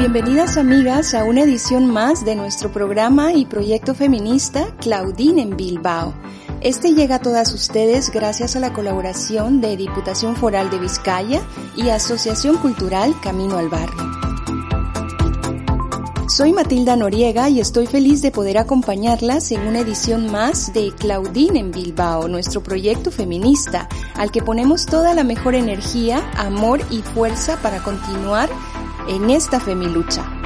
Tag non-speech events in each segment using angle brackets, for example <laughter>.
Bienvenidas amigas a una edición más de nuestro programa y proyecto feminista Claudine en Bilbao. Este llega a todas ustedes gracias a la colaboración de Diputación Foral de Vizcaya y Asociación Cultural Camino al Barrio. Soy Matilda Noriega y estoy feliz de poder acompañarlas en una edición más de Claudine en Bilbao, nuestro proyecto feminista, al que ponemos toda la mejor energía, amor y fuerza para continuar en esta femilucha.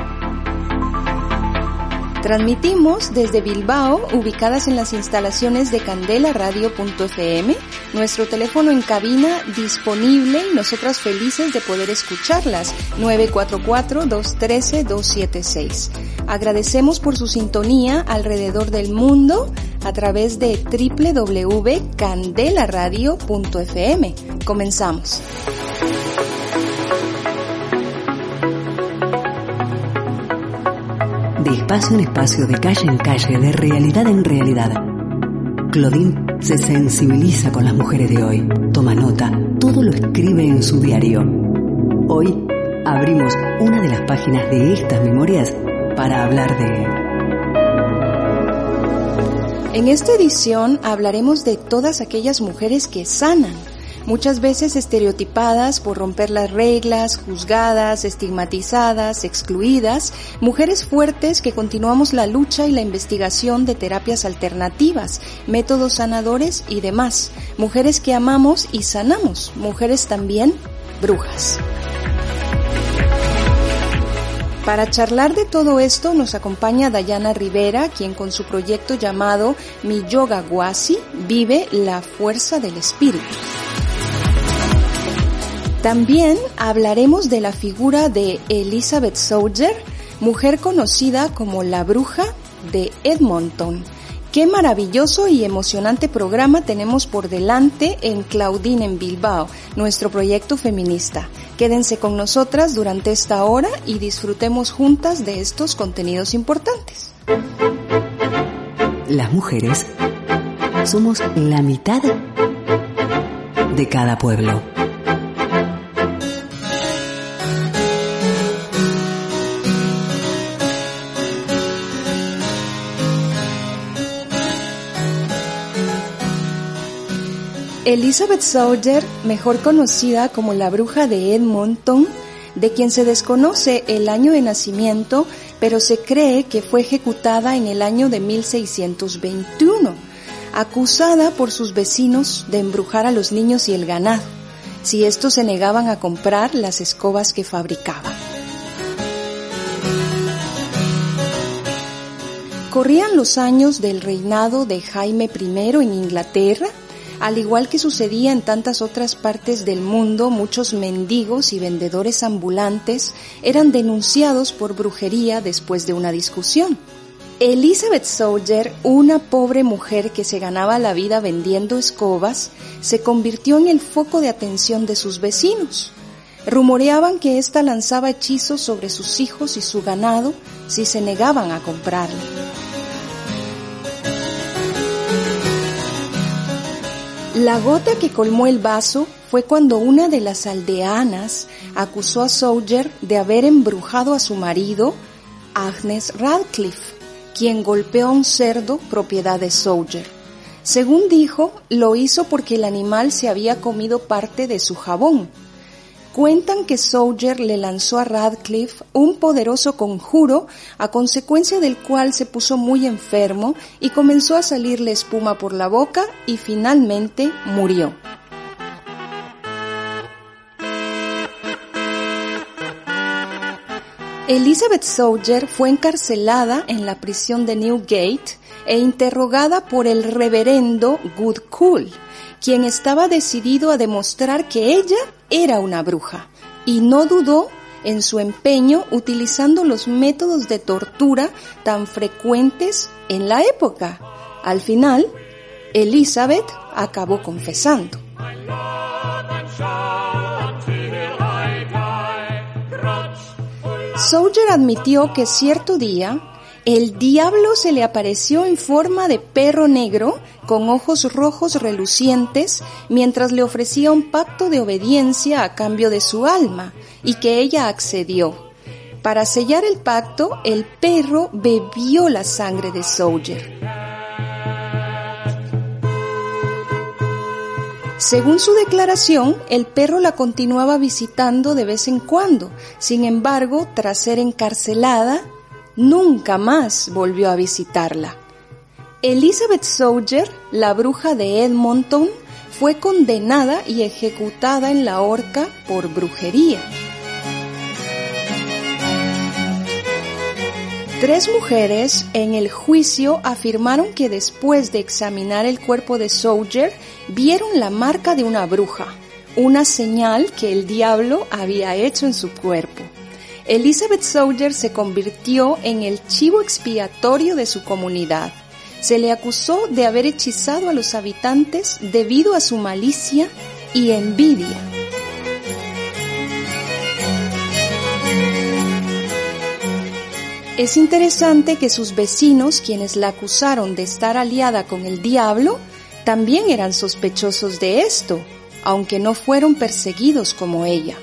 Transmitimos desde Bilbao, ubicadas en las instalaciones de Candela Radio.fm, nuestro teléfono en cabina disponible y nosotras felices de poder escucharlas, 944-213-276. Agradecemos por su sintonía alrededor del mundo a través de www.candelaradio.fm. Comenzamos. De espacio en espacio, de calle en calle, de realidad en realidad. Claudine se sensibiliza con las mujeres de hoy, toma nota, todo lo escribe en su diario. Hoy abrimos una de las páginas de estas memorias para hablar de... En esta edición hablaremos de todas aquellas mujeres que sanan muchas veces estereotipadas por romper las reglas, juzgadas, estigmatizadas, excluidas, mujeres fuertes que continuamos la lucha y la investigación de terapias alternativas, métodos sanadores y demás, mujeres que amamos y sanamos, mujeres también brujas. Para charlar de todo esto nos acompaña Dayana Rivera, quien con su proyecto llamado Mi Yoga Guasi vive la fuerza del espíritu. También hablaremos de la figura de Elizabeth Soldier, mujer conocida como la bruja de Edmonton. Qué maravilloso y emocionante programa tenemos por delante en Claudine en Bilbao, nuestro proyecto feminista. Quédense con nosotras durante esta hora y disfrutemos juntas de estos contenidos importantes. Las mujeres somos la mitad de cada pueblo. Elizabeth Soldier, mejor conocida como la bruja de Edmonton, de quien se desconoce el año de nacimiento, pero se cree que fue ejecutada en el año de 1621, acusada por sus vecinos de embrujar a los niños y el ganado, si estos se negaban a comprar las escobas que fabricaba. Corrían los años del reinado de Jaime I en Inglaterra, al igual que sucedía en tantas otras partes del mundo, muchos mendigos y vendedores ambulantes eran denunciados por brujería después de una discusión. Elizabeth Soldier, una pobre mujer que se ganaba la vida vendiendo escobas, se convirtió en el foco de atención de sus vecinos. Rumoreaban que ésta lanzaba hechizos sobre sus hijos y su ganado si se negaban a comprarla. La gota que colmó el vaso fue cuando una de las aldeanas acusó a Soldier de haber embrujado a su marido, Agnes Radcliffe, quien golpeó a un cerdo propiedad de Soldier. Según dijo, lo hizo porque el animal se había comido parte de su jabón, Cuentan que Soldier le lanzó a Radcliffe un poderoso conjuro a consecuencia del cual se puso muy enfermo y comenzó a salirle espuma por la boca y finalmente murió. Elizabeth Soldier fue encarcelada en la prisión de Newgate e interrogada por el reverendo Goodcool, quien estaba decidido a demostrar que ella era una bruja y no dudó en su empeño utilizando los métodos de tortura tan frecuentes en la época. Al final, Elizabeth acabó confesando. Soldier admitió que cierto día el diablo se le apareció en forma de perro negro con ojos rojos relucientes mientras le ofrecía un pacto de obediencia a cambio de su alma y que ella accedió. Para sellar el pacto, el perro bebió la sangre de Soldier. Según su declaración, el perro la continuaba visitando de vez en cuando. Sin embargo, tras ser encarcelada, nunca más volvió a visitarla. Elizabeth Soldier, la bruja de Edmonton, fue condenada y ejecutada en la horca por brujería. Tres mujeres en el juicio afirmaron que después de examinar el cuerpo de Soldier vieron la marca de una bruja, una señal que el diablo había hecho en su cuerpo. Elizabeth Soldier se convirtió en el chivo expiatorio de su comunidad. Se le acusó de haber hechizado a los habitantes debido a su malicia y envidia. Es interesante que sus vecinos, quienes la acusaron de estar aliada con el diablo, también eran sospechosos de esto, aunque no fueron perseguidos como ella.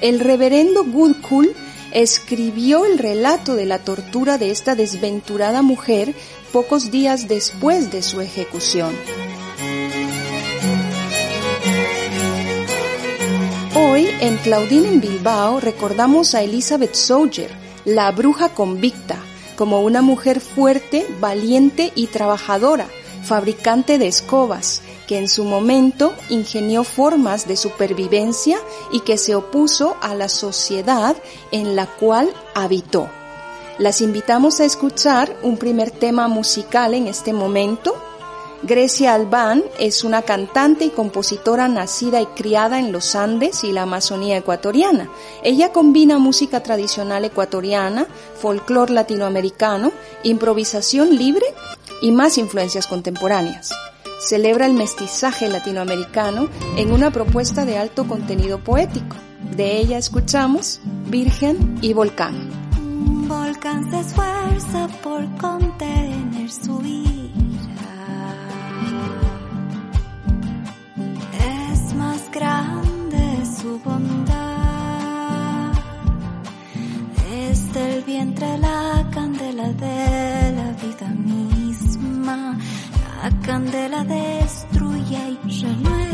El reverendo Goodcool escribió el relato de la tortura de esta desventurada mujer pocos días después de su ejecución. Hoy en Claudine en Bilbao recordamos a Elizabeth Soldier, la bruja convicta, como una mujer fuerte, valiente y trabajadora, fabricante de escobas, que en su momento ingenió formas de supervivencia y que se opuso a la sociedad en la cual habitó. Las invitamos a escuchar un primer tema musical en este momento. Grecia Albán es una cantante y compositora nacida y criada en los Andes y la Amazonía ecuatoriana. Ella combina música tradicional ecuatoriana, folclore latinoamericano, improvisación libre y más influencias contemporáneas celebra el mestizaje latinoamericano en una propuesta de alto contenido poético. De ella escuchamos Virgen y Volcán. Volcán se esfuerza por contener su ira. Es más grande su bondad. Desde el vientre la candela la candela destruye y renueva.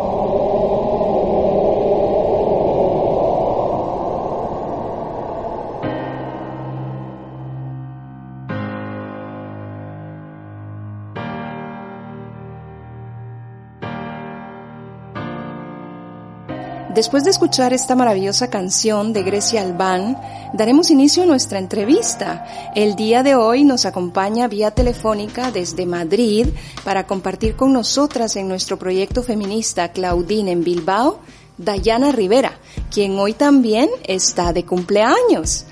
Después de escuchar esta maravillosa canción de Grecia Albán, daremos inicio a nuestra entrevista. El día de hoy nos acompaña vía telefónica desde Madrid para compartir con nosotras en nuestro proyecto feminista Claudine en Bilbao, Dayana Rivera, quien hoy también está de cumpleaños.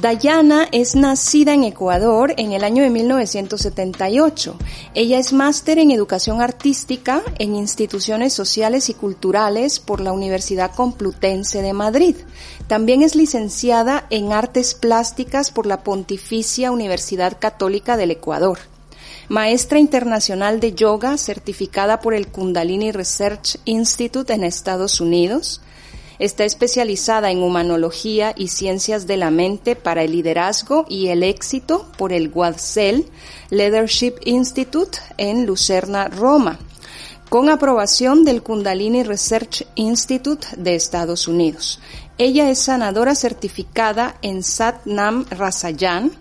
Dayana es nacida en Ecuador en el año de 1978. Ella es máster en educación artística en instituciones sociales y culturales por la Universidad Complutense de Madrid. También es licenciada en artes plásticas por la Pontificia Universidad Católica del Ecuador. Maestra internacional de yoga certificada por el Kundalini Research Institute en Estados Unidos Está especializada en humanología y ciencias de la mente para el liderazgo y el éxito por el Guadcel Leadership Institute en Lucerna, Roma, con aprobación del Kundalini Research Institute de Estados Unidos. Ella es sanadora certificada en Sat Nam Rasayan,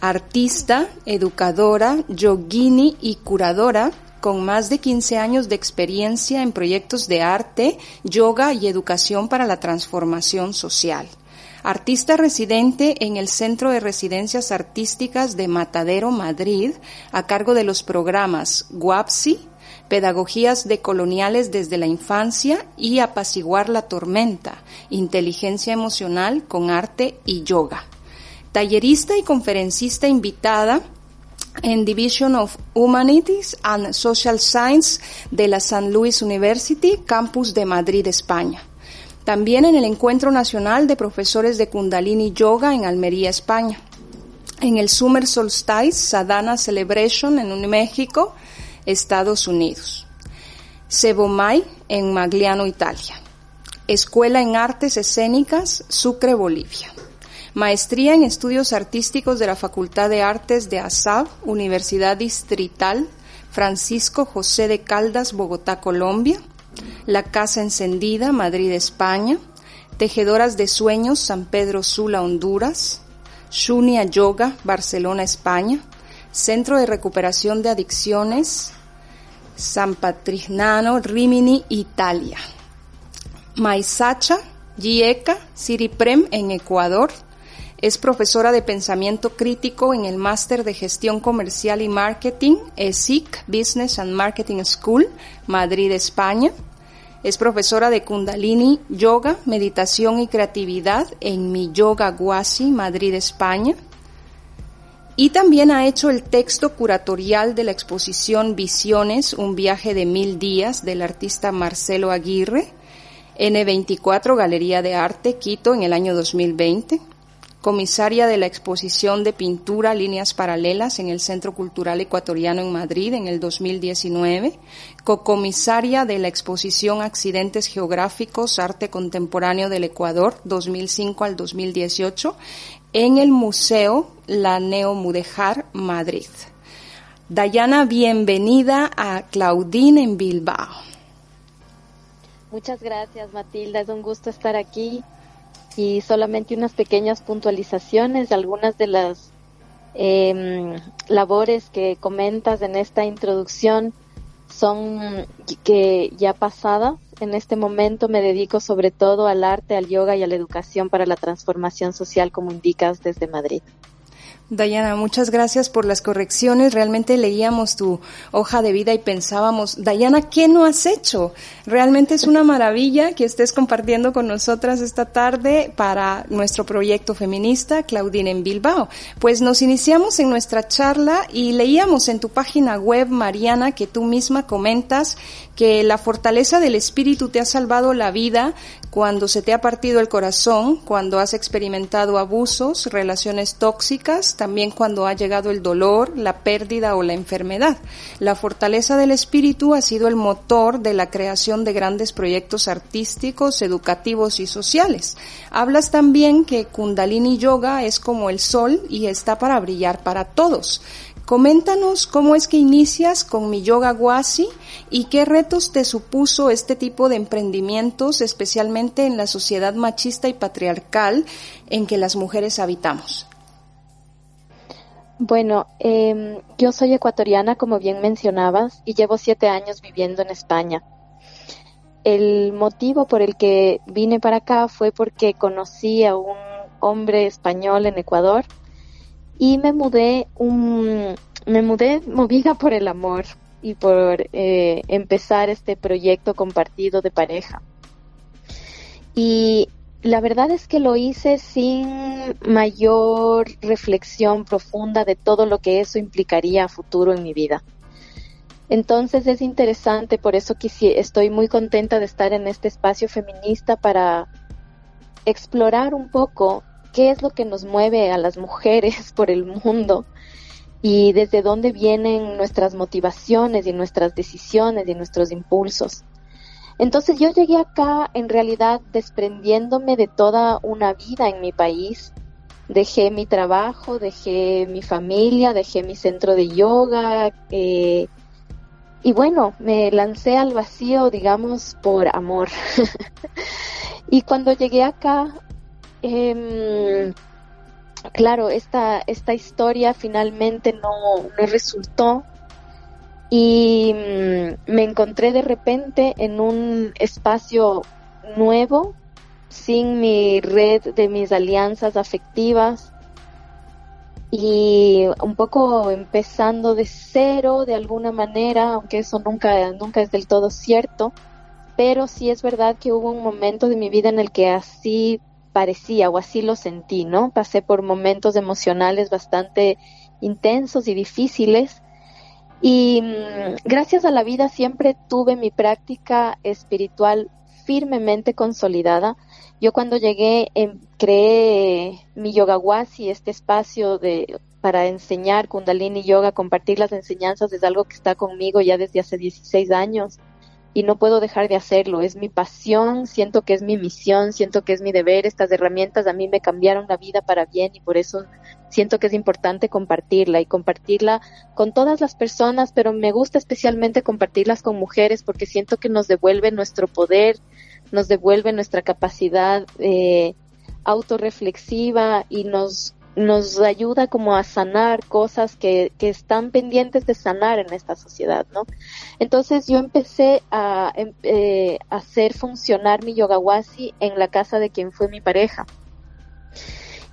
artista, educadora, yogini y curadora con más de 15 años de experiencia en proyectos de arte, yoga y educación para la transformación social. Artista residente en el Centro de Residencias Artísticas de Matadero, Madrid, a cargo de los programas GUAPSI, Pedagogías de Coloniales desde la Infancia y Apaciguar la Tormenta, Inteligencia Emocional con Arte y Yoga. Tallerista y conferencista invitada en Division of Humanities and Social Science de la San Luis University, campus de Madrid, España. También en el Encuentro Nacional de Profesores de Kundalini Yoga en Almería, España. En el Summer Solstice Sadhana Celebration en México, Estados Unidos. Sebomay en Magliano, Italia. Escuela en Artes Escénicas, Sucre, Bolivia. Maestría en Estudios Artísticos de la Facultad de Artes de ASAB, Universidad Distrital Francisco José de Caldas, Bogotá, Colombia. La Casa Encendida, Madrid, España. Tejedoras de Sueños, San Pedro Sula, Honduras. Shunia Yoga, Barcelona, España. Centro de Recuperación de Adicciones, San Patrignano, Rimini, Italia. Maisacha, Gieca, Siriprem en Ecuador. Es profesora de pensamiento crítico en el Máster de Gestión Comercial y Marketing, ESIC Business and Marketing School, Madrid, España. Es profesora de Kundalini Yoga, Meditación y Creatividad en Mi Yoga Guasi, Madrid, España. Y también ha hecho el texto curatorial de la exposición Visiones, un viaje de mil días del artista Marcelo Aguirre, N24 Galería de Arte, Quito, en el año 2020 comisaria de la exposición de pintura Líneas Paralelas en el Centro Cultural Ecuatoriano en Madrid en el 2019, cocomisaria de la exposición Accidentes Geográficos Arte Contemporáneo del Ecuador 2005 al 2018 en el Museo La Neomudejar Madrid. Dayana, bienvenida a Claudine en Bilbao. Muchas gracias, Matilda. Es un gusto estar aquí y solamente unas pequeñas puntualizaciones de algunas de las em, labores que comentas en esta introducción son que ya pasada. En este momento me dedico sobre todo al arte, al yoga y a la educación para la transformación social, como indicas desde Madrid. Dayana, muchas gracias por las correcciones. Realmente leíamos tu hoja de vida y pensábamos, Dayana, ¿qué no has hecho? Realmente es una maravilla que estés compartiendo con nosotras esta tarde para nuestro proyecto feminista, Claudine en Bilbao. Pues nos iniciamos en nuestra charla y leíamos en tu página web, Mariana, que tú misma comentas que la fortaleza del espíritu te ha salvado la vida cuando se te ha partido el corazón, cuando has experimentado abusos, relaciones tóxicas, también cuando ha llegado el dolor, la pérdida o la enfermedad. La fortaleza del espíritu ha sido el motor de la creación de grandes proyectos artísticos, educativos y sociales. Hablas también que Kundalini Yoga es como el sol y está para brillar para todos. Coméntanos cómo es que inicias con mi yoga guasi y qué retos te supuso este tipo de emprendimientos, especialmente en la sociedad machista y patriarcal en que las mujeres habitamos. Bueno, em, yo soy ecuatoriana, como bien mencionabas, y llevo siete años viviendo en España. El motivo por el que vine para acá fue porque conocí a un hombre español en Ecuador y me mudé un, me mudé movida por el amor y por eh, empezar este proyecto compartido de pareja. Y la verdad es que lo hice sin mayor reflexión profunda de todo lo que eso implicaría a futuro en mi vida. Entonces es interesante, por eso estoy muy contenta de estar en este espacio feminista para explorar un poco qué es lo que nos mueve a las mujeres <laughs> por el mundo y desde dónde vienen nuestras motivaciones y nuestras decisiones y nuestros impulsos. Entonces yo llegué acá en realidad desprendiéndome de toda una vida en mi país. Dejé mi trabajo, dejé mi familia, dejé mi centro de yoga eh, y bueno, me lancé al vacío, digamos, por amor. <laughs> y cuando llegué acá, eh, claro, esta, esta historia finalmente no, no resultó y mm, me encontré de repente en un espacio nuevo, sin mi red de mis alianzas afectivas y un poco empezando de cero de alguna manera, aunque eso nunca, nunca es del todo cierto, pero sí es verdad que hubo un momento de mi vida en el que así parecía o así lo sentí, ¿no? Pasé por momentos emocionales bastante intensos y difíciles y mm, gracias a la vida siempre tuve mi práctica espiritual firmemente consolidada. Yo cuando llegué em, creé mi yoga wasi, este espacio de para enseñar Kundalini Yoga, compartir las enseñanzas es algo que está conmigo ya desde hace 16 años y no puedo dejar de hacerlo. Es mi pasión, siento que es mi misión, siento que es mi deber. Estas herramientas a mí me cambiaron la vida para bien y por eso siento que es importante compartirla y compartirla con todas las personas, pero me gusta especialmente compartirlas con mujeres porque siento que nos devuelve nuestro poder, nos devuelve nuestra capacidad eh, autorreflexiva y nos nos ayuda como a sanar cosas que, que están pendientes de sanar en esta sociedad, ¿no? Entonces yo empecé a, em, eh, hacer funcionar mi yogawasi en la casa de quien fue mi pareja.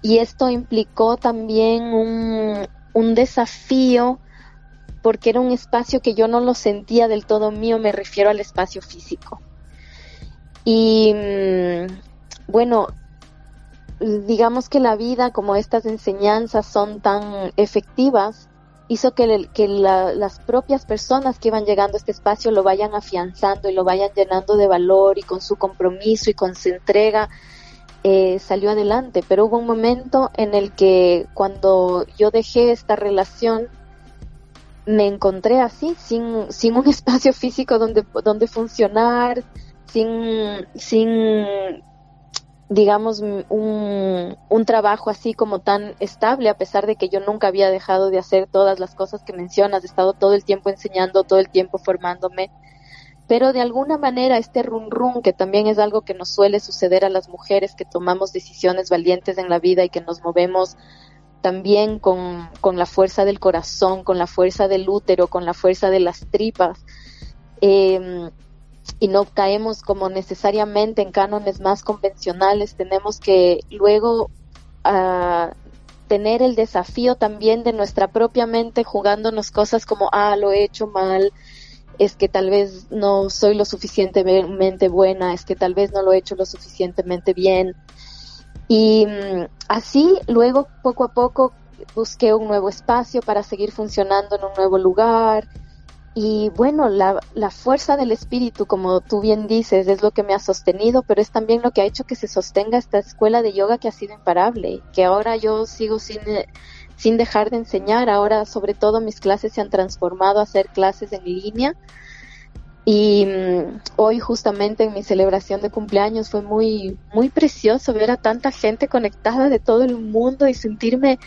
Y esto implicó también un, un desafío porque era un espacio que yo no lo sentía del todo mío, me refiero al espacio físico. Y mm, bueno, digamos que la vida, como estas enseñanzas son tan efectivas, hizo que, que las propias personas que iban llegando a este espacio lo vayan afianzando y lo vayan llenando de valor y con su compromiso y con su entrega eh, salió adelante. Pero hubo un momento en el que cuando yo dejé esta relación, me encontré así, sin, sin un <laughs> espacio físico donde, donde funcionar, sin, sin digamos, un, un, trabajo así como tan estable, a pesar de que yo nunca había dejado de hacer todas las cosas que mencionas, he estado todo el tiempo enseñando, todo el tiempo formándome, pero de alguna manera este run run, que también es algo que nos suele suceder a las mujeres que tomamos decisiones valientes en la vida y que nos movemos también con, con la fuerza del corazón, con la fuerza del útero, con la fuerza de las tripas. Eh, y no caemos como necesariamente en cánones más convencionales, tenemos que luego uh, tener el desafío también de nuestra propia mente jugándonos cosas como, ah, lo he hecho mal, es que tal vez no soy lo suficientemente buena, es que tal vez no lo he hecho lo suficientemente bien. Y um, así luego poco a poco busqué un nuevo espacio para seguir funcionando en un nuevo lugar, y bueno, la, la, fuerza del espíritu, como tú bien dices, es lo que me ha sostenido, pero es también lo que ha hecho que se sostenga esta escuela de yoga que ha sido imparable, que ahora yo sigo sin, sin dejar de enseñar, ahora sobre todo mis clases se han transformado a ser clases en línea. Y mm, hoy justamente en mi celebración de cumpleaños fue muy, muy precioso ver a tanta gente conectada de todo el mundo y sentirme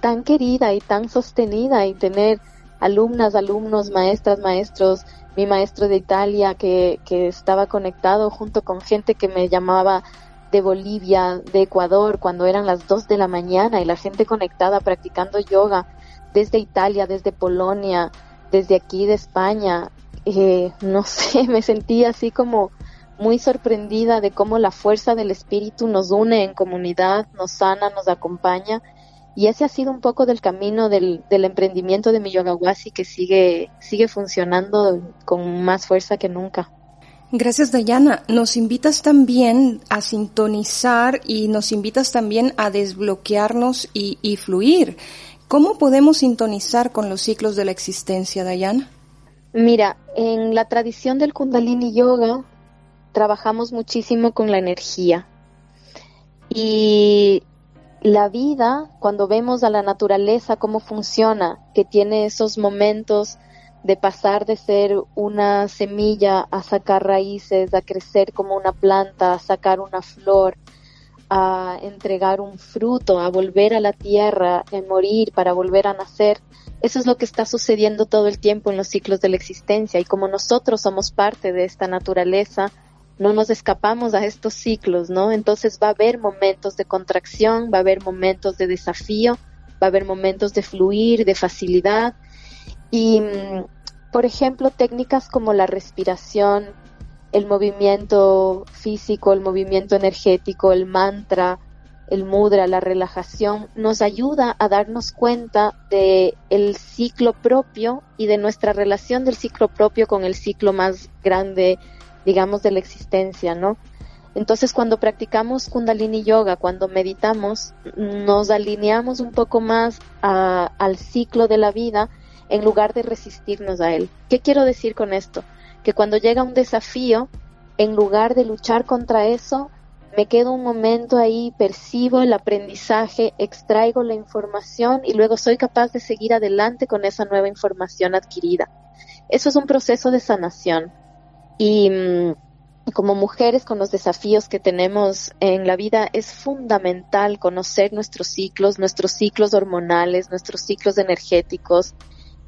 tan querida y tan sostenida y tener alumnas, alumnos, maestras, maestros, mi maestro de Italia que, que estaba conectado junto con gente que me llamaba de Bolivia, de Ecuador, cuando eran las dos de la mañana y la gente conectada practicando yoga desde Italia, desde Polonia, desde aquí de España. Eh, no <laughs> sé, me sentí así como muy sorprendida de cómo la fuerza del espíritu nos une en comunidad, nos sana, nos acompaña y ese ha sido un poco del camino del, del emprendimiento de mi Yogawasi que sigue, sigue funcionando con más fuerza que nunca. Gracias, Dayana. Nos invitas también a sintonizar y nos invitas también a desbloquearnos y, y fluir. ¿Cómo podemos sintonizar con los ciclos de la existencia, Dayana? Mira, en la tradición del Kundalini Yoga trabajamos muchísimo con la energía. Y la vida, cuando vemos a la naturaleza cómo funciona, que tiene esos momentos de pasar de ser una semilla a sacar raíces, a crecer como una planta, a sacar una flor, a entregar un fruto, a volver a la tierra, a morir para volver a nacer. Eso es lo que está sucediendo todo el tiempo en los ciclos de la existencia y como nosotros somos parte de esta naturaleza, no nos escapamos a estos ciclos, ¿no? Entonces va a haber momentos de contracción, va a haber momentos de desafío, va a haber momentos de fluir, de facilidad. Y, mm, por ejemplo, técnicas como la respiración, el movimiento físico, el movimiento energético, el mantra, el mudra, la relajación, nos ayuda a darnos cuenta de el ciclo propio y de nuestra relación del ciclo propio con el ciclo más grande digamos, de la existencia, ¿no? Entonces, cuando practicamos Kundalini Yoga, cuando meditamos, nos alineamos un poco más al ciclo de la vida en lugar de resistirnos a él. ¿Qué quiero decir con esto? Que cuando llega un desafío, en lugar de luchar contra eso, me quedo un momento ahí, percibo el aprendizaje, extraigo la información y luego soy capaz de seguir adelante con esa nueva información adquirida. Eso es un proceso de sanación. Y mm, como mujeres con los desafíos que tenemos en la vida es fundamental conocer nuestros ciclos, nuestros ciclos hormonales, nuestros ciclos energéticos,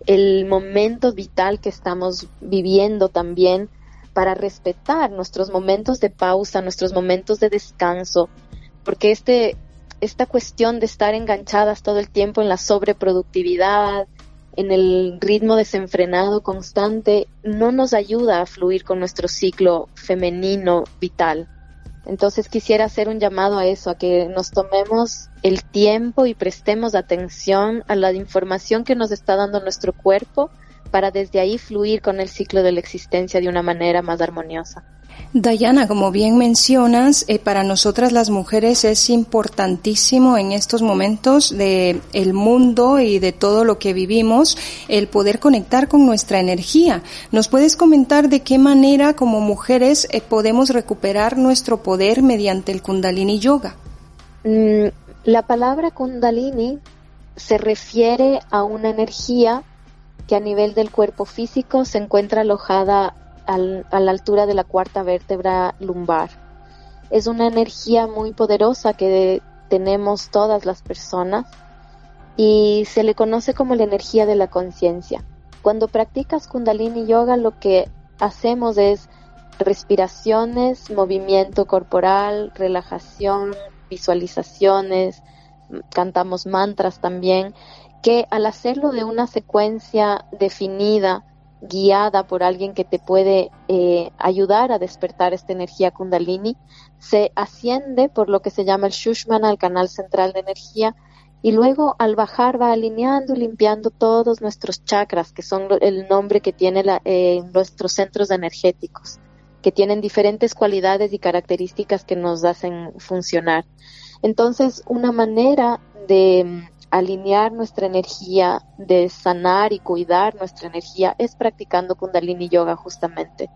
el momento vital que estamos viviendo también para respetar nuestros momentos de pausa, nuestros momentos de descanso, porque este esta cuestión de estar enganchadas todo el tiempo en la sobreproductividad, en el ritmo desenfrenado constante no nos ayuda a fluir con nuestro ciclo femenino vital. Entonces quisiera hacer un llamado a eso, a que nos tomemos el tiempo y prestemos atención a la información que nos está dando nuestro cuerpo para desde ahí fluir con el ciclo de la existencia de una manera más armoniosa. Dayana, como bien mencionas, eh, para nosotras las mujeres es importantísimo en estos momentos de el mundo y de todo lo que vivimos el poder conectar con nuestra energía. ¿Nos puedes comentar de qué manera como mujeres eh, podemos recuperar nuestro poder mediante el Kundalini Yoga? Mm, la palabra Kundalini se refiere a una energía que a nivel del cuerpo físico se encuentra alojada a la altura de la cuarta vértebra lumbar. Es una energía muy poderosa que tenemos todas las personas y se le conoce como la energía de la conciencia. Cuando practicas kundalini yoga lo que hacemos es respiraciones, movimiento corporal, relajación, visualizaciones, cantamos mantras también, que al hacerlo de una secuencia definida guiada por alguien que te puede eh, ayudar a despertar esta energía kundalini, se asciende por lo que se llama el Shushmana, al canal central de energía, y luego al bajar va alineando y limpiando todos nuestros chakras, que son el nombre que tiene eh, nuestros centros energéticos, que tienen diferentes cualidades y características que nos hacen funcionar. Entonces, una manera de alinear nuestra energía, de sanar y cuidar nuestra energía, es practicando kundalini yoga justamente.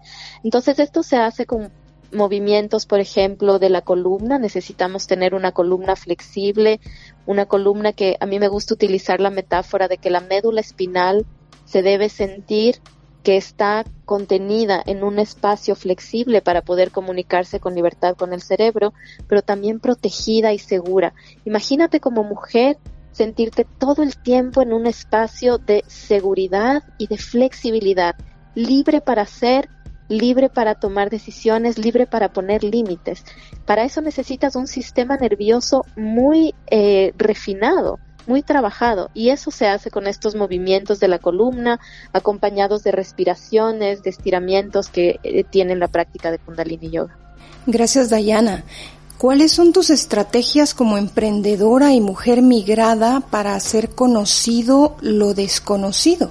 Entonces esto se hace con movimientos, por ejemplo, de la columna. Necesitamos tener una columna flexible, una columna que a mí me gusta utilizar la metáfora de que la médula espinal se debe sentir que está contenida en un espacio flexible para poder comunicarse con libertad con el cerebro, pero también protegida y segura. Imagínate como mujer sentirte todo el tiempo en un espacio de seguridad y de flexibilidad, libre para ser, libre para tomar decisiones, libre para poner límites. Para eso necesitas un sistema nervioso muy eh, refinado, muy trabajado y eso se hace con estos movimientos de la columna acompañados de respiraciones, de estiramientos que eh, tienen la práctica de Kundalini Yoga. Gracias, Dayana. ¿Cuáles son tus estrategias como emprendedora y mujer migrada para hacer conocido lo desconocido?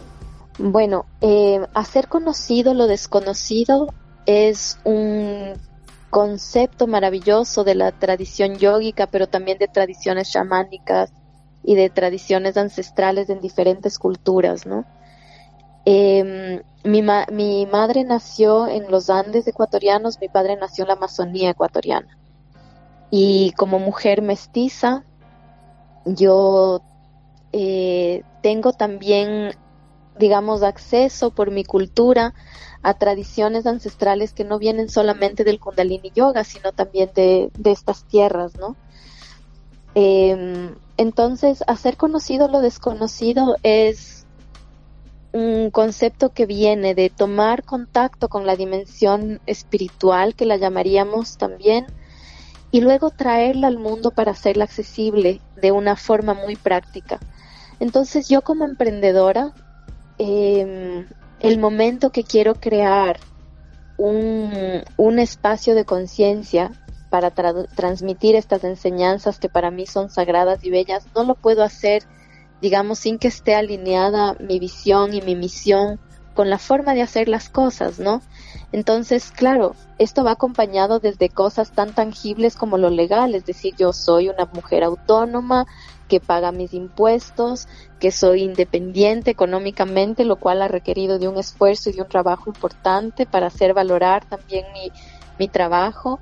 Bueno, eh, hacer conocido lo desconocido es un concepto maravilloso de la tradición yógica, pero también de tradiciones chamánicas y de tradiciones ancestrales en diferentes culturas, ¿no? Em, mi, mi madre nació en los Andes ecuatorianos, mi padre nació en la Amazonía ecuatoriana. Y como mujer mestiza, yo eh, tengo también, digamos, acceso por mi cultura a tradiciones ancestrales que no vienen solamente del Kundalini Yoga, sino también de, estas tierras, ¿no? Eh, entonces, hacer conocido lo desconocido es un concepto que viene de tomar contacto con la dimensión espiritual, que la llamaríamos también, y luego traerla al mundo para hacerla accesible de una forma muy práctica. Entonces, yo como emprendedora, em, el momento que quiero crear un, un espacio de conciencia para transmitir estas enseñanzas que para mí son sagradas y bellas, no lo puedo hacer, digamos, sin que esté alineada mi visión y mi misión con la forma de hacer las cosas, ¿no? Entonces, claro, esto va acompañado desde cosas tan tangibles como lo legal, es decir, yo soy una mujer autónoma que paga mis impuestos, que soy independiente económicamente, lo cual ha requerido de un esfuerzo y de un trabajo importante para hacer valorar también mi, mi trabajo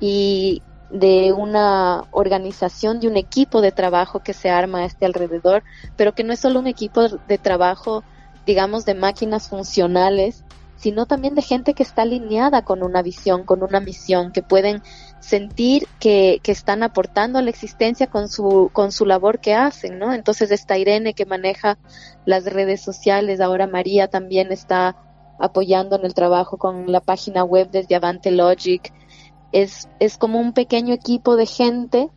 y de una organización, de un equipo de trabajo que se arma a este alrededor, pero que no es solo un equipo de trabajo, digamos, de máquinas funcionales, sino también de gente que está alineada con una visión, con una misión, que pueden sentir que, que están aportando a la existencia con su, con su labor que hacen, ¿no? Entonces esta Irene que maneja las redes sociales, ahora María también está apoyando en el trabajo con la página web desde Avante Logic, es, es como un pequeño equipo de gente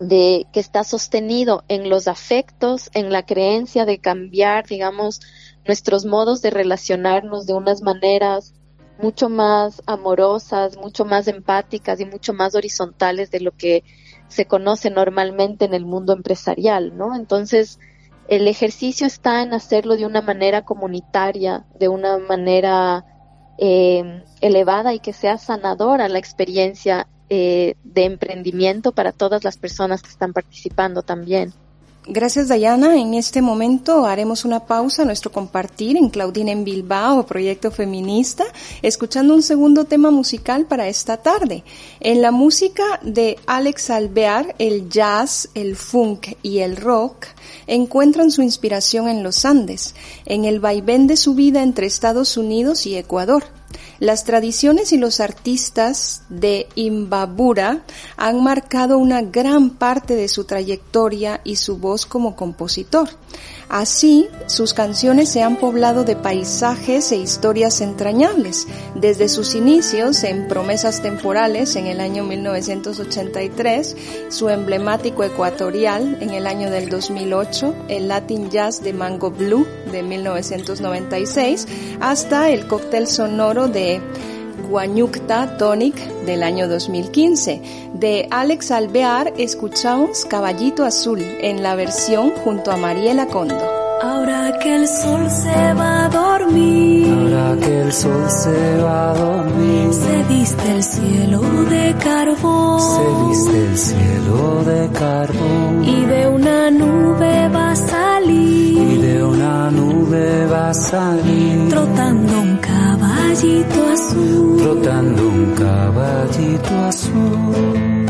de que está sostenido en los afectos, en la creencia de cambiar, digamos, nuestros modos de relacionarnos de unas maneras mucho más amorosas, mucho más empáticas y mucho más horizontales de lo que se conoce normalmente en el mundo empresarial, ¿no? Entonces, el ejercicio está en hacerlo de una manera comunitaria, de una manera eh, elevada y que sea sanadora la experiencia eh, de emprendimiento para todas las personas que están participando también. Gracias Dayana. En este momento haremos una pausa nuestro compartir en Claudine en Bilbao, proyecto feminista, escuchando un segundo tema musical para esta tarde. En la música de Alex Alvear, el jazz, el funk y el rock encuentran su inspiración en los Andes, en el vaivén de su vida entre Estados Unidos y Ecuador. Las tradiciones y los artistas de Imbabura han marcado una gran parte de su trayectoria y su voz como compositor. Así, sus canciones se han poblado de paisajes e historias entrañables, desde sus inicios en Promesas Temporales en el año 1983, su emblemático Ecuatorial en el año del 2008, el Latin Jazz de Mango Blue de 1996, hasta el cóctel sonoro de Guanyukta Tonic del año 2015. De Alex Alvear escuchamos Caballito Azul en la versión junto a Mariela Condo. Ahora que el sol se va a dormir. Ahora que el sol se va a dormir. Se viste el cielo de carbón. Se viste el cielo de carbón. Y de una nube va a salir. Y de una nube va a salir. Trotando un caballito azul. Trotando un caballito azul.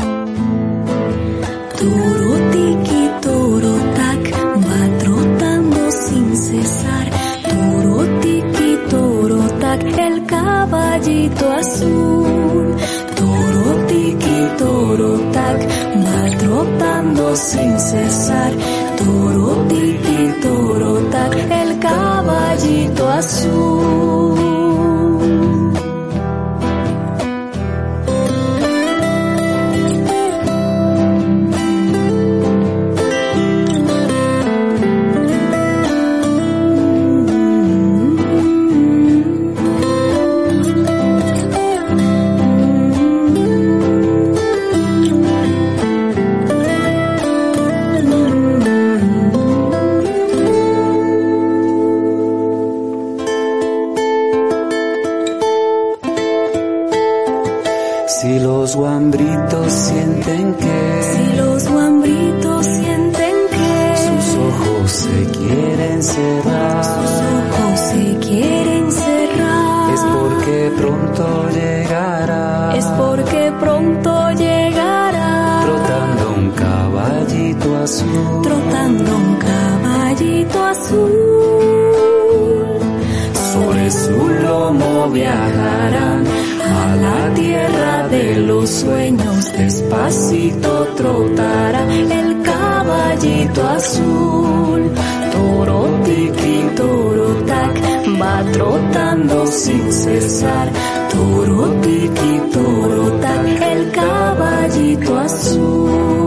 Toro tiki toro tac va trotando sin cesar. Toro tiki toro tac el caballito azul. Toro tiki toro tac va trotando sin cesar. Toro tiki toro tac el caballito azul. Trotará el caballito azul. Toro tiki toro tac va trotando sin cesar. Toro tiki toro tac el caballito azul.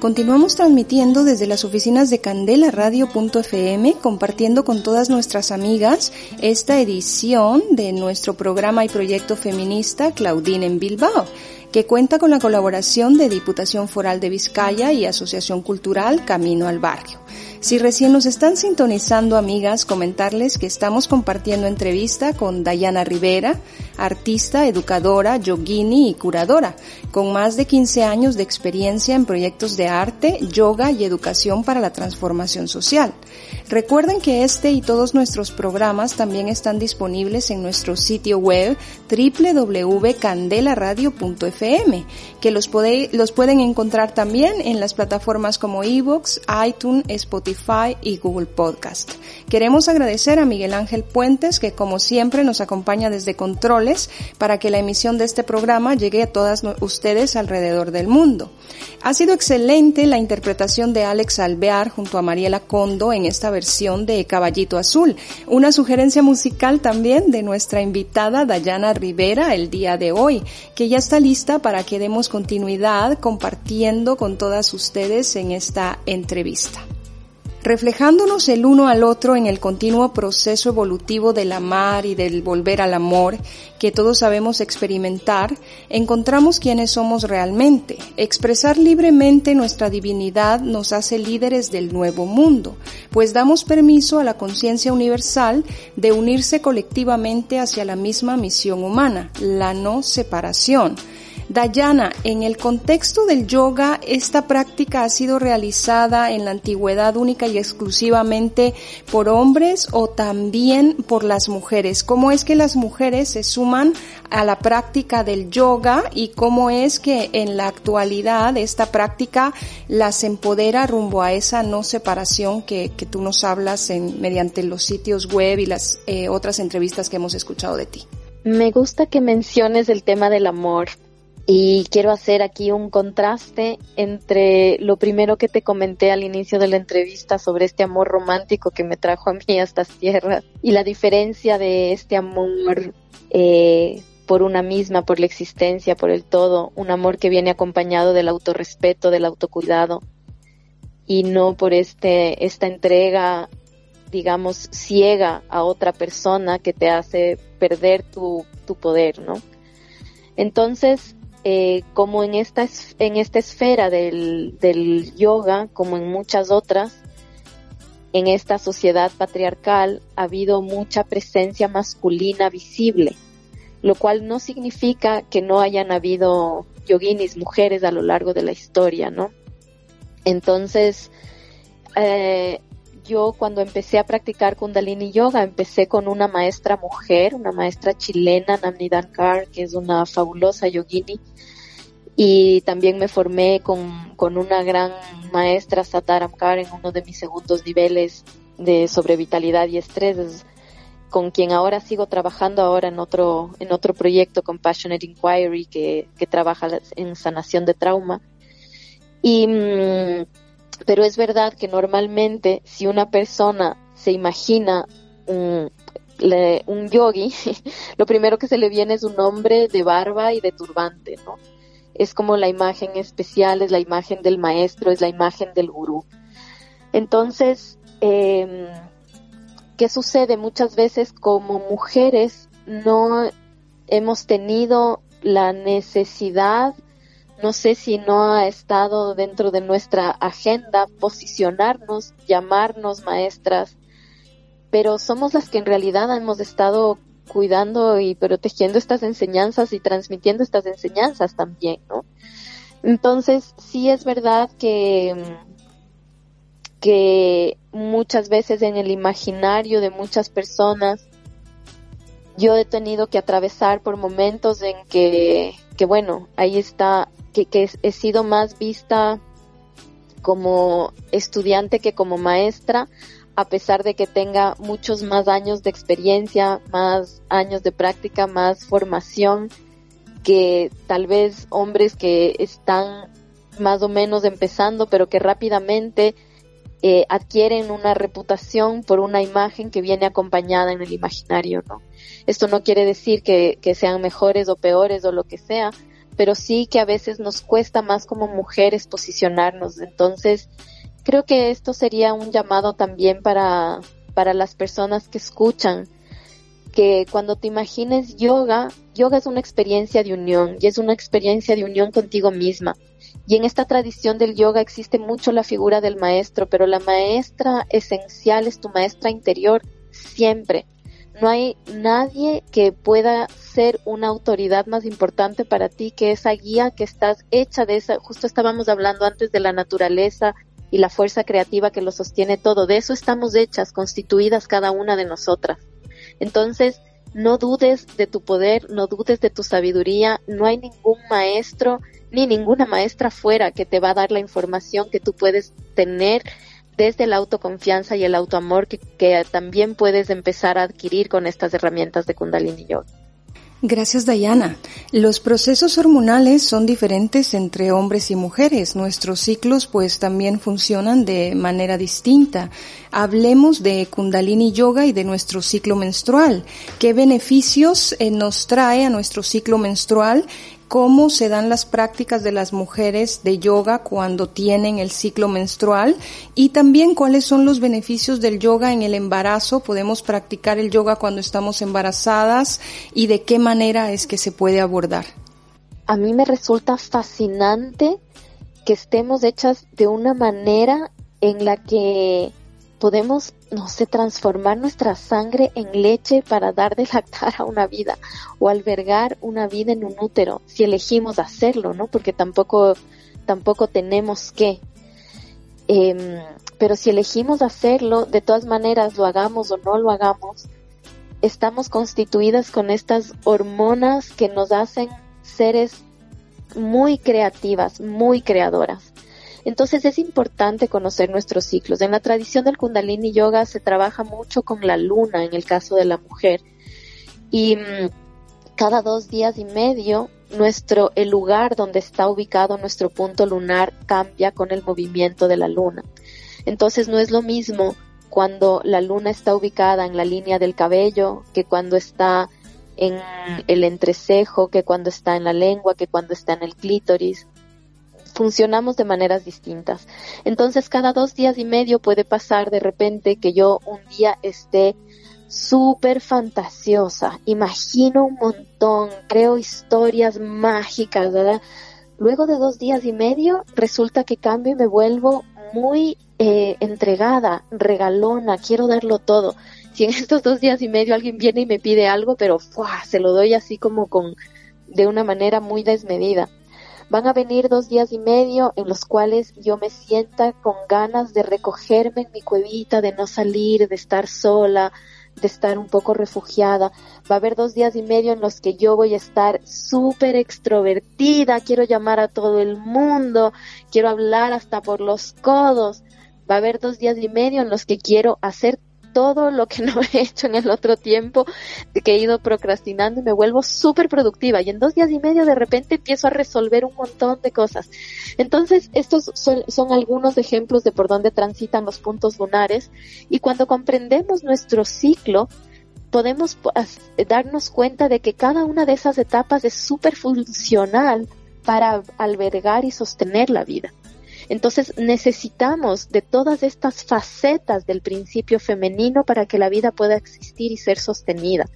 Continuamos transmitiendo desde las oficinas de Candela Radio.fm, compartiendo con todas nuestras amigas esta edición de nuestro programa y proyecto feminista Claudine en Bilbao, que cuenta con la colaboración de Diputación Foral de Vizcaya y Asociación Cultural Camino al Barrio. Si recién nos están sintonizando, amigas, comentarles que estamos compartiendo entrevista con Dayana Rivera, artista, educadora, yogini y curadora, con más de 15 años de experiencia en proyectos de arte, yoga y educación para la transformación social. Recuerden que este y todos nuestros programas también están disponibles en nuestro sitio web www.candelaradio.fm, que los, pueden encontrar también en las plataformas como iVoox, iTunes, Spotify y Google Podcast. Queremos agradecer a Miguel Ángel Puentes, que como siempre nos acompaña desde Controles para que la emisión de este programa llegue a todas ustedes alrededor del mundo. Ha sido excelente la interpretación de Alex Alvear junto a Mariela Condo en esta versión de Caballito Azul, una sugerencia musical también de nuestra invitada Dayana Rivera el día de hoy, que ya está lista para que demos continuidad compartiendo con todas ustedes en esta entrevista. Reflejándonos el uno al otro en el continuo proceso evolutivo del amar y del volver al amor que todos sabemos experimentar, encontramos quienes somos realmente. Expresar libremente nuestra divinidad nos hace líderes del nuevo mundo, pues damos permiso a la conciencia universal de unirse colectivamente hacia la misma misión humana, la no separación Dayana, en el contexto del yoga, ¿esta práctica ha sido realizada en la antigüedad única y exclusivamente por hombres o también por las mujeres? ¿Cómo es que las mujeres se suman a la práctica del yoga y cómo es que en la actualidad esta práctica las empodera rumbo a esa no separación que, que tú nos hablas en, mediante los sitios web y las eh, otras entrevistas que hemos escuchado de ti? Me gusta que menciones el tema del amor y quiero hacer aquí un contraste entre lo primero que te comenté al inicio de la entrevista sobre este amor romántico que me trajo a mí a estas tierras y la diferencia de este amor eh, por una misma, por la existencia, por el todo, un amor que viene acompañado del autorrespeto, del autocuidado y no por este esta entrega digamos ciega a otra persona que te hace perder tu, tu poder, ¿no? Entonces, eh, como en esta, en esta esfera del, yoga, como en muchas otras, en esta sociedad patriarcal ha habido mucha presencia masculina visible, lo cual no significa que no hayan habido yoginis mujeres a lo largo de la historia, ¿no? Entonces, eh, yo cuando empecé a practicar Kundalini Yoga, empecé con una maestra mujer, una maestra chilena, Namni Dankar, que es una fabulosa yogini, y también me formé con, con una gran maestra, Sataram Kar, en uno de mis segundos niveles de sobre vitalidad y estrés, con quien ahora sigo trabajando ahora en otro, en otro proyecto, Compassionate Inquiry, que, que trabaja en sanación de trauma. Y, mm, pero es verdad que normalmente si una persona se imagina un, yogi, <laughs> lo primero que se le viene es un hombre de barba y de turbante, ¿no? Es como la imagen especial, es la imagen del maestro, es la imagen del gurú. Entonces, eh, ¿qué sucede? Muchas veces como mujeres no hemos tenido la necesidad no sé si no ha estado dentro de nuestra agenda posicionarnos, llamarnos maestras, pero somos las que en realidad hemos estado cuidando y protegiendo estas enseñanzas y transmitiendo estas enseñanzas también, ¿no? Entonces, sí es verdad que, que muchas veces en el imaginario de muchas personas yo he tenido que atravesar por momentos en que, que bueno, ahí está que, he sido más vista como estudiante que como maestra, a pesar de que tenga muchos más años de experiencia, más años de práctica, más formación que tal vez hombres que están más o menos empezando, pero que rápidamente eh, adquieren una reputación por una imagen que viene acompañada en el imaginario, ¿no? Esto no quiere decir que, que sean mejores o peores o lo que sea, pero sí que a veces nos cuesta más como mujeres posicionarnos. Entonces, creo que esto sería un llamado también para, para las personas que escuchan, que cuando te imagines yoga, yoga es una experiencia de unión y es una experiencia de unión contigo misma. Y en esta tradición del yoga existe mucho la figura del maestro, pero la maestra esencial es tu maestra interior siempre. No hay nadie que pueda ser una autoridad más importante para ti que esa guía que estás hecha de esa, justo estábamos hablando antes de la naturaleza y la fuerza creativa que lo sostiene todo, de eso estamos hechas, constituidas cada una de nosotras. Entonces, no dudes de tu poder, no dudes de tu sabiduría, no hay ningún maestro ni ninguna maestra fuera que te va a dar la información que tú puedes tener desde la autoconfianza y el autoamor que, también puedes empezar a adquirir con estas herramientas de Kundalini Yoga. Gracias, Dayana. Los procesos hormonales son diferentes entre hombres y mujeres. Nuestros ciclos pues también funcionan de manera distinta. Hablemos de Kundalini Yoga y de nuestro ciclo menstrual. ¿Qué beneficios eh, nos trae a nuestro ciclo menstrual cómo se dan las prácticas de las mujeres de yoga cuando tienen el ciclo menstrual y también cuáles son los beneficios del yoga en el embarazo. Podemos practicar el yoga cuando estamos embarazadas y de qué manera es que se puede abordar. A mí me resulta fascinante que estemos hechas de una manera en la que podemos, no sé, transformar nuestra sangre en leche para dar de lactar a una vida o albergar una vida en un útero, si elegimos hacerlo, ¿no? Porque tampoco, tampoco tenemos que. Em, pero si elegimos hacerlo, de todas maneras, lo hagamos o no lo hagamos, estamos constituidas con estas hormonas que nos hacen seres muy creativas, muy creadoras. Entonces es importante conocer nuestros ciclos. En la tradición del Kundalini Yoga se trabaja mucho con la luna en el caso de la mujer. Y mm, cada dos días y medio nuestro, el lugar donde está ubicado nuestro punto lunar cambia con el movimiento de la luna. Entonces no es lo mismo cuando la luna está ubicada en la línea del cabello que cuando está en el entrecejo, que cuando está en la lengua, que cuando está en el clítoris funcionamos de maneras distintas. Entonces, cada dos días y medio puede pasar de repente que yo un día esté súper fantasiosa, imagino un montón, creo historias mágicas, ¿verdad? Luego de dos días y medio resulta que cambio y me vuelvo muy eh, entregada, regalona, quiero darlo todo. Si en <laughs> estos dos días y medio alguien viene y me pide algo, pero se lo doy así como con de una manera muy desmedida. Van a venir dos días y medio en los cuales yo me sienta con ganas de recogerme en mi cuevita, de no salir, de estar sola, de estar un poco refugiada. Va a haber dos días y medio en los que yo voy a estar súper extrovertida, quiero llamar a todo el mundo, quiero hablar hasta por los codos. Va a haber dos días y medio en los que quiero hacer todo lo que <laughs> no he hecho en el otro tiempo, que he ido procrastinando y me vuelvo súper productiva. Y en dos días y medio de repente empiezo a resolver un montón de cosas. Entonces, estos son, algunos ejemplos de por dónde transitan los puntos lunares. Y cuando comprendemos nuestro ciclo, podemos darnos cuenta de que cada una de esas etapas es súper funcional para albergar y sostener la vida. Entonces necesitamos de todas estas facetas del principio femenino para que la vida pueda existir y ser sostenida.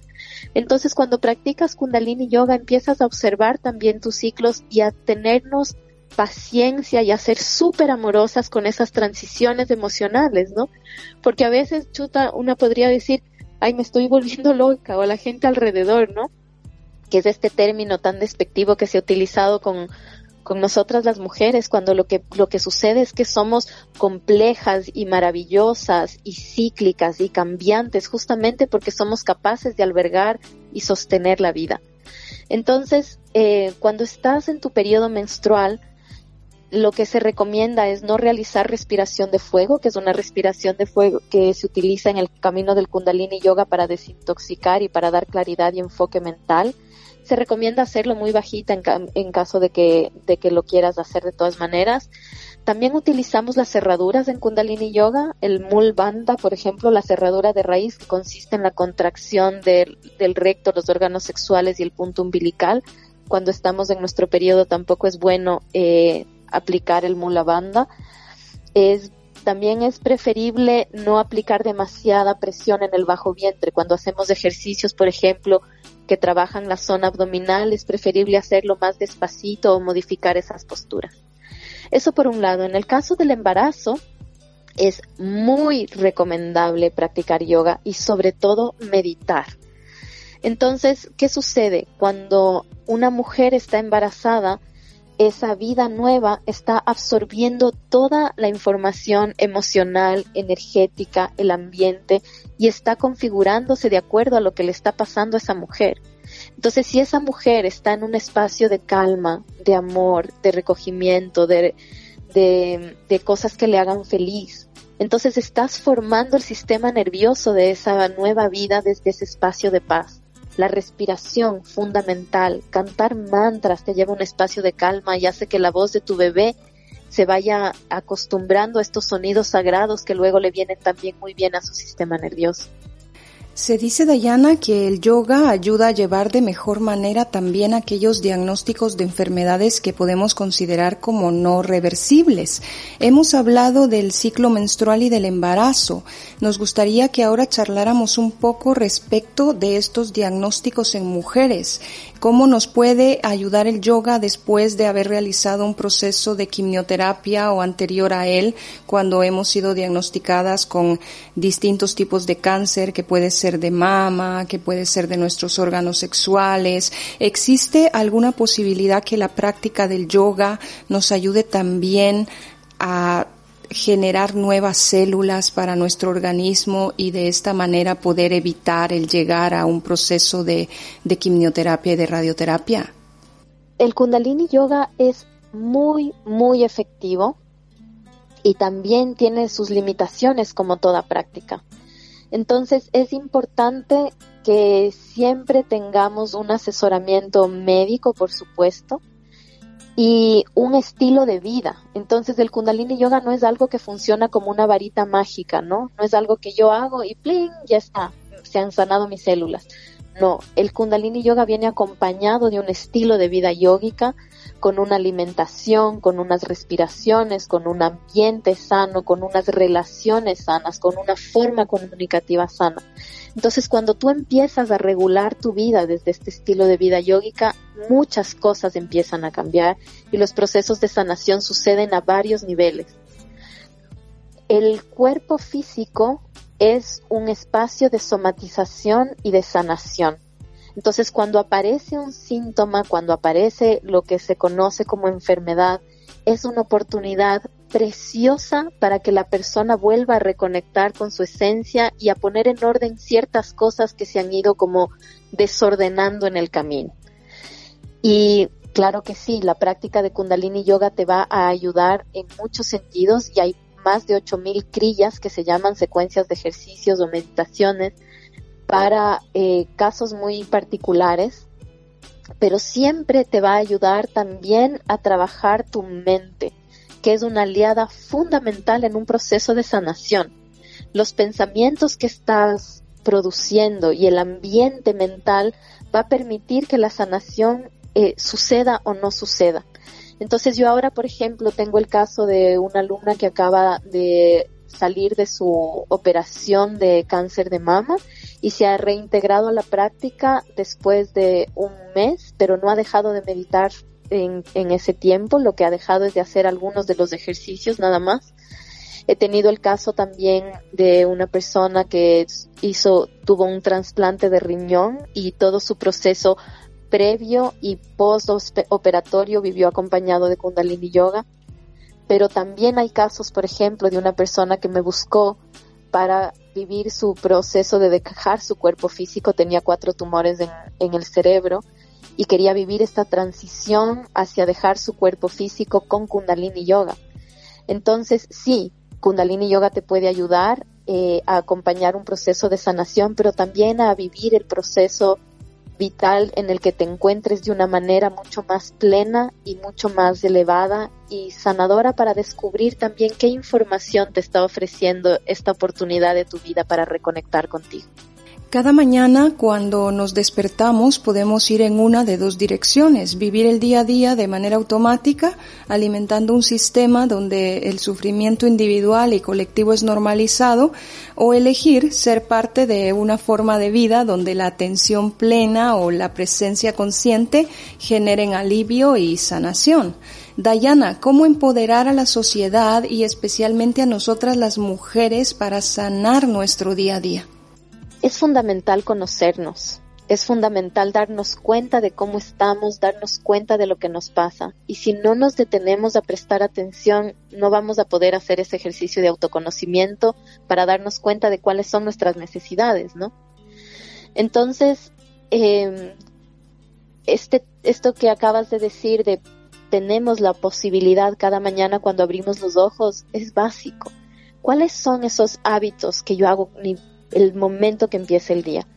Entonces cuando practicas kundalini yoga empiezas a observar también tus ciclos y a tenernos paciencia y a ser súper amorosas con esas transiciones emocionales, ¿no? Porque a veces, chuta, una podría decir, ay, me estoy volviendo loca, o la gente alrededor, ¿no? Que es este término tan despectivo que se ha utilizado con, con nosotras las mujeres cuando lo que, lo que sucede es que somos complejas y maravillosas y cíclicas y cambiantes justamente porque somos capaces de albergar y sostener la vida. Entonces, eh, cuando estás en tu periodo menstrual, lo que se recomienda es no realizar respiración de fuego, que es una respiración de fuego que se utiliza en el camino del Kundalini Yoga para desintoxicar y para dar claridad y enfoque mental se recomienda hacerlo muy bajita en, caso de que, de que lo quieras hacer de todas maneras. También utilizamos las cerraduras en Kundalini Yoga, el Mul Bandha, por ejemplo, la cerradura de raíz que consiste en la contracción del, recto, los órganos sexuales y el punto umbilical. Cuando estamos en nuestro periodo tampoco es bueno eh, aplicar el Mula Bandha. Es también es preferible no aplicar demasiada presión en el bajo vientre. Cuando hacemos ejercicios, por ejemplo, que trabajan la zona abdominal, es preferible hacerlo más despacito o modificar esas posturas. Eso por un lado. En el caso del embarazo, es muy recomendable practicar yoga y sobre todo meditar. Entonces, ¿qué sucede? Cuando una mujer está embarazada, esa vida nueva está absorbiendo toda la información emocional, energética, el ambiente y está configurándose de acuerdo a lo que le está pasando a esa mujer. Entonces, si esa mujer está en un espacio de calma, de amor, de recogimiento, de, de, cosas que le hagan feliz, entonces estás formando el sistema nervioso de esa nueva vida desde ese espacio de paz. La respiración fundamental, cantar mantras te lleva a un espacio de calma y hace que la voz de tu bebé se vaya acostumbrando a estos sonidos sagrados que luego le vienen también muy bien a su sistema nervioso. Se dice, Dayana, que el yoga ayuda a llevar de mejor manera también aquellos diagnósticos de enfermedades que podemos considerar como no reversibles. Hemos hablado del ciclo menstrual y del embarazo. Nos gustaría que ahora charláramos un poco respecto de estos diagnósticos en mujeres. ¿Cómo nos puede ayudar el yoga después de haber realizado un proceso de quimioterapia o anterior a él cuando hemos sido diagnosticadas con distintos tipos de cáncer que puede ser de mama, que puede ser de nuestros órganos sexuales. ¿Existe alguna posibilidad que la práctica del yoga nos ayude también a generar nuevas células para nuestro organismo y de esta manera poder evitar el llegar a un proceso de, quimioterapia y de radioterapia? El kundalini yoga es muy, muy efectivo y también tiene sus limitaciones como toda práctica. Entonces es importante que siempre tengamos un asesoramiento médico, por supuesto, y un estilo de vida. Entonces el kundalini yoga no es algo que funciona como una varita mágica, ¿no? No es algo que yo hago y ¡pling! ya está, se han sanado mis células. No, el kundalini yoga viene acompañado de un estilo de vida yógica con una alimentación, con unas respiraciones, con un ambiente sano, con unas relaciones sanas, con una forma comunicativa sana. Entonces, cuando tú empiezas a regular tu vida desde este estilo de vida yógica, muchas cosas empiezan a cambiar y los procesos de sanación suceden a varios niveles. El cuerpo físico es un espacio de somatización y de sanación. Entonces, cuando aparece un síntoma, cuando aparece lo que se conoce como enfermedad, es una oportunidad preciosa para que la persona vuelva a reconectar con su esencia y a poner en orden ciertas cosas que se han ido como desordenando en el camino. Y claro que sí, la práctica de Kundalini Yoga te va a ayudar en muchos sentidos y hay más de 8000 crillas que se llaman secuencias de ejercicios o meditaciones para eh, casos muy particulares, pero siempre te va a ayudar también a trabajar tu mente, que es una aliada fundamental en un proceso de sanación. Los pensamientos que estás produciendo y el ambiente mental va a permitir que la sanación eh, suceda o no suceda. Entonces yo ahora, por ejemplo, tengo el caso de una alumna que acaba de salir de su operación de cáncer de mama y se ha reintegrado a la práctica después de un mes, pero no ha dejado de meditar en, ese tiempo, lo que ha dejado es de hacer algunos de los ejercicios nada más. He tenido el caso también de una persona que hizo, tuvo un trasplante de riñón y todo su proceso previo y post operatorio vivió acompañado de Kundalini Yoga. Pero también hay casos, por ejemplo, de una persona que me buscó para vivir su proceso de dejar su cuerpo físico, tenía cuatro tumores en el cerebro y quería vivir esta transición hacia dejar su cuerpo físico con Kundalini Yoga. Entonces, sí, Kundalini Yoga te puede ayudar eh, a acompañar un proceso de sanación, pero también a vivir el proceso vital en el que te encuentres de una manera mucho más plena y mucho más elevada y sanadora para descubrir también qué información te está ofreciendo esta oportunidad de tu vida para reconectar contigo. Cada mañana cuando nos despertamos podemos ir en una de dos direcciones, vivir el día a día de manera automática, alimentando un sistema donde el sufrimiento individual y colectivo es normalizado, o elegir ser parte de una forma de vida donde la atención plena o la presencia consciente generen alivio y sanación. Dayana, ¿cómo empoderar a la sociedad y especialmente a nosotras las mujeres para sanar nuestro día a día? Es fundamental conocernos, es fundamental darnos cuenta de cómo estamos, darnos cuenta de lo que nos pasa. Y si no nos detenemos a prestar atención, no vamos a poder hacer ese ejercicio de autoconocimiento para darnos cuenta de cuáles son nuestras necesidades, ¿no? Entonces, em, este, esto que acabas de decir de tenemos la posibilidad cada mañana cuando abrimos los ojos es básico. ¿Cuáles son esos hábitos que yo hago el momento que empieza el día.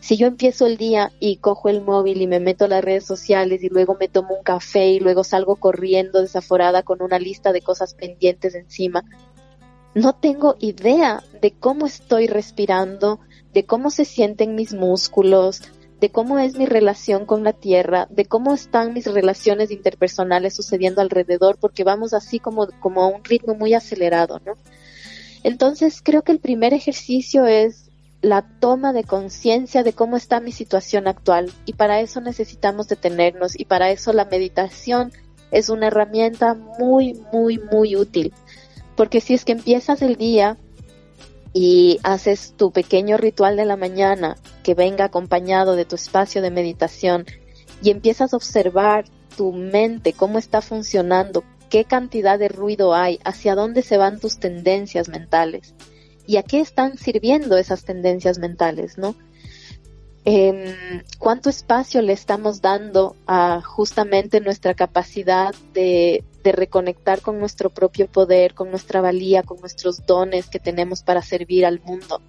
Si yo empiezo el día y cojo el móvil y me meto a las redes sociales y luego me tomo un café y luego salgo corriendo desaforada con una lista de cosas pendientes encima, no tengo idea de cómo estoy respirando, de cómo se sienten mis músculos, de cómo es mi relación con la tierra, de cómo están mis relaciones interpersonales sucediendo alrededor, porque vamos así como, como a un ritmo muy acelerado, ¿no? Entonces creo que el primer ejercicio es la toma de conciencia de cómo está mi situación actual y para eso necesitamos detenernos y para eso la meditación es una herramienta muy, muy, muy útil. Porque si es que empiezas el día y haces tu pequeño ritual de la mañana que venga acompañado de tu espacio de meditación y empiezas a observar tu mente, cómo está funcionando, qué cantidad de ruido hay, hacia dónde se van tus tendencias mentales y a qué están sirviendo esas tendencias mentales, ¿no? eh, cuánto espacio le estamos dando a justamente nuestra capacidad de, de, reconectar con nuestro propio poder, con nuestra valía, con nuestros dones que tenemos para servir al mundo.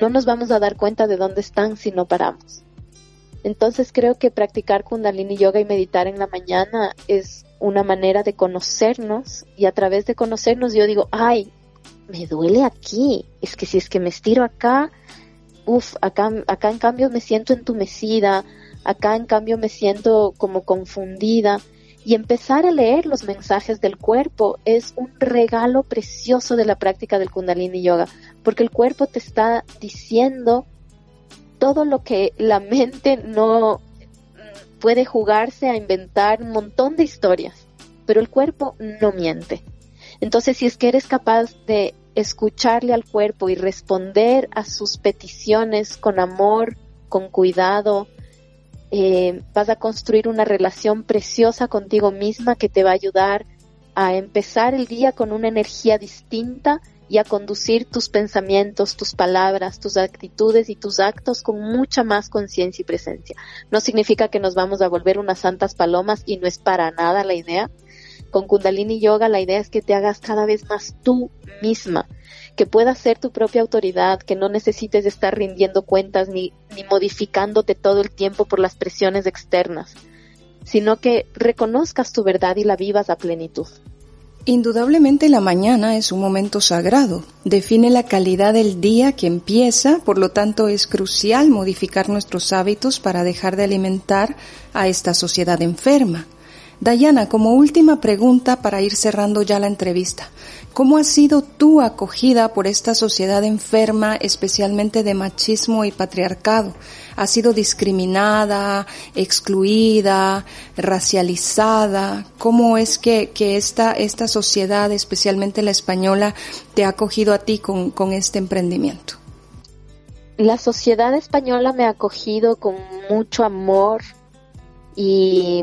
No nos vamos a dar cuenta de dónde están si no paramos. Entonces creo que practicar kundalini yoga y meditar en la mañana es una manera de conocernos y a través de conocernos yo digo, ay, me duele aquí, es que si es que me estiro acá, Uf, acá, acá en cambio me siento entumecida, acá en cambio me siento como confundida. Y empezar a leer los mensajes del cuerpo es un regalo precioso de la práctica del kundalini yoga, porque el cuerpo te está diciendo todo lo que la mente no puede jugarse a inventar un montón de historias, pero el cuerpo no miente. Entonces, si es que eres capaz de escucharle al cuerpo y responder a sus peticiones con amor, con cuidado, eh, vas a construir una relación preciosa contigo misma que te va a ayudar a empezar el día con una energía distinta y a conducir tus pensamientos, tus palabras, tus actitudes y tus actos con mucha más conciencia y presencia. No significa que nos vamos a volver unas santas palomas y no es para nada la idea, con Kundalini Yoga la idea es que te hagas cada vez más tú misma, que puedas ser tu propia autoridad, que no necesites estar rindiendo cuentas ni, ni modificándote todo el tiempo por las presiones externas, sino que reconozcas tu verdad y la vivas a plenitud. Indudablemente la mañana es un momento sagrado, define la calidad del día que empieza, por lo tanto es crucial modificar nuestros hábitos para dejar de alimentar a esta sociedad enferma. Dayana, como última pregunta para ir cerrando ya la entrevista, ¿cómo ha sido tu acogida por esta sociedad enferma, especialmente de machismo y patriarcado? ¿Ha sido discriminada, excluida, racializada? ¿Cómo es que, que esta, esta sociedad, especialmente la española, te ha acogido a ti con, con este emprendimiento? La sociedad española me ha acogido con mucho amor y